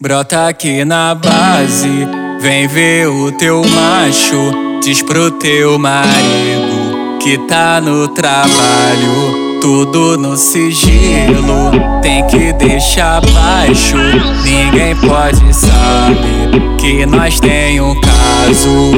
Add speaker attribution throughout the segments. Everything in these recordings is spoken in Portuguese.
Speaker 1: Brota aqui na base, vem ver o teu macho. Diz pro teu marido que tá no trabalho. Tudo no sigilo, tem que deixar baixo. Ninguém pode saber que nós tem um caso.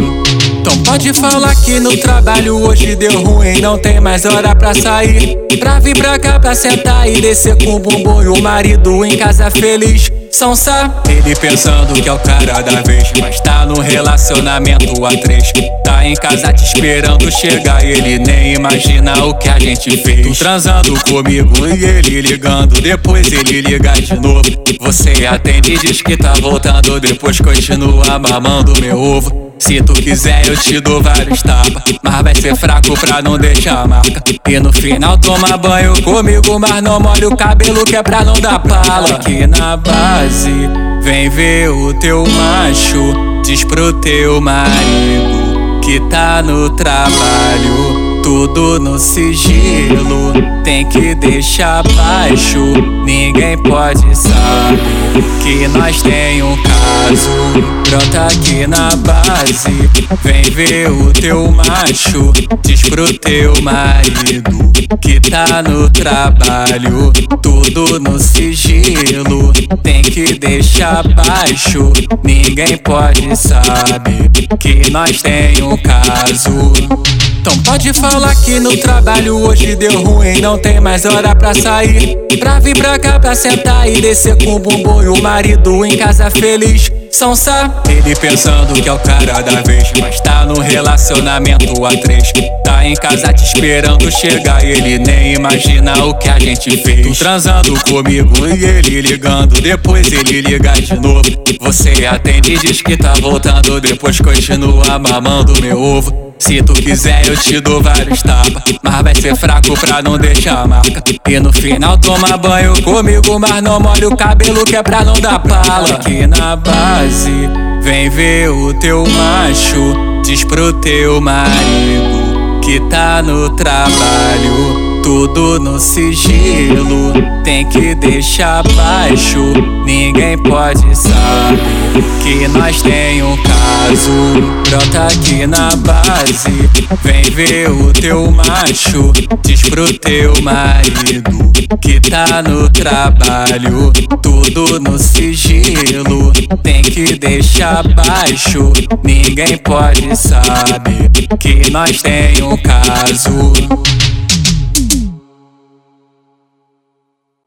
Speaker 1: Então pode falar que no trabalho hoje deu ruim, não tem mais hora pra sair. Pra vir pra cá pra sentar e descer com o bumbum e o marido em casa feliz. São sabe, ele pensando que é o cara da vez, mas tá no relacionamento a três. Tá em casa te esperando chegar, ele nem imagina o que a gente fez. Tu transando comigo e ele ligando, depois ele liga de novo. Você atende e diz que tá voltando, depois continua mamando meu ovo. Se tu quiser, eu te dou vários tapas. Mas vai ser fraco pra não deixar marca. E no final, toma banho comigo, mas não molha o cabelo que é pra não dar pala. Aqui na base, vem ver o teu macho. Diz pro teu marido que tá no trabalho tudo no sigilo. Tem que deixar baixo, ninguém pode saber que nós tem um caso. Brota aqui na base, vem ver o teu macho. Diz pro teu marido que tá no trabalho. Tudo no sigilo, tem que deixar baixo. Ninguém pode saber que nós tem um caso. Então pode falar que no trabalho hoje deu ruim, não tem mais hora pra sair. Pra vir pra cá pra sentar e descer com o bumbum e o marido em casa feliz. São sabe, ele pensando que é o cara da vez, mas tá no relacionamento a três. Tá em casa te esperando chegar, ele nem imagina o que a gente fez. Tu transando comigo e ele ligando, depois ele liga de novo. Você atende e diz que tá voltando, depois continua mamando meu ovo. Se tu quiser, eu te dou vários tapas. Mas vai ser fraco pra não deixar marca. E no final, toma banho comigo, mas não molha o cabelo que é pra não dar pala. Aqui na base, vem ver o teu macho. Diz pro teu marido que tá no trabalho. Tudo no sigilo, tem que deixar baixo. Ninguém pode saber que nós tem um caso. Brota aqui na base, vem ver o teu macho. Diz pro teu marido que tá no trabalho. Tudo no sigilo, tem que deixar baixo. Ninguém pode saber que nós tem um caso.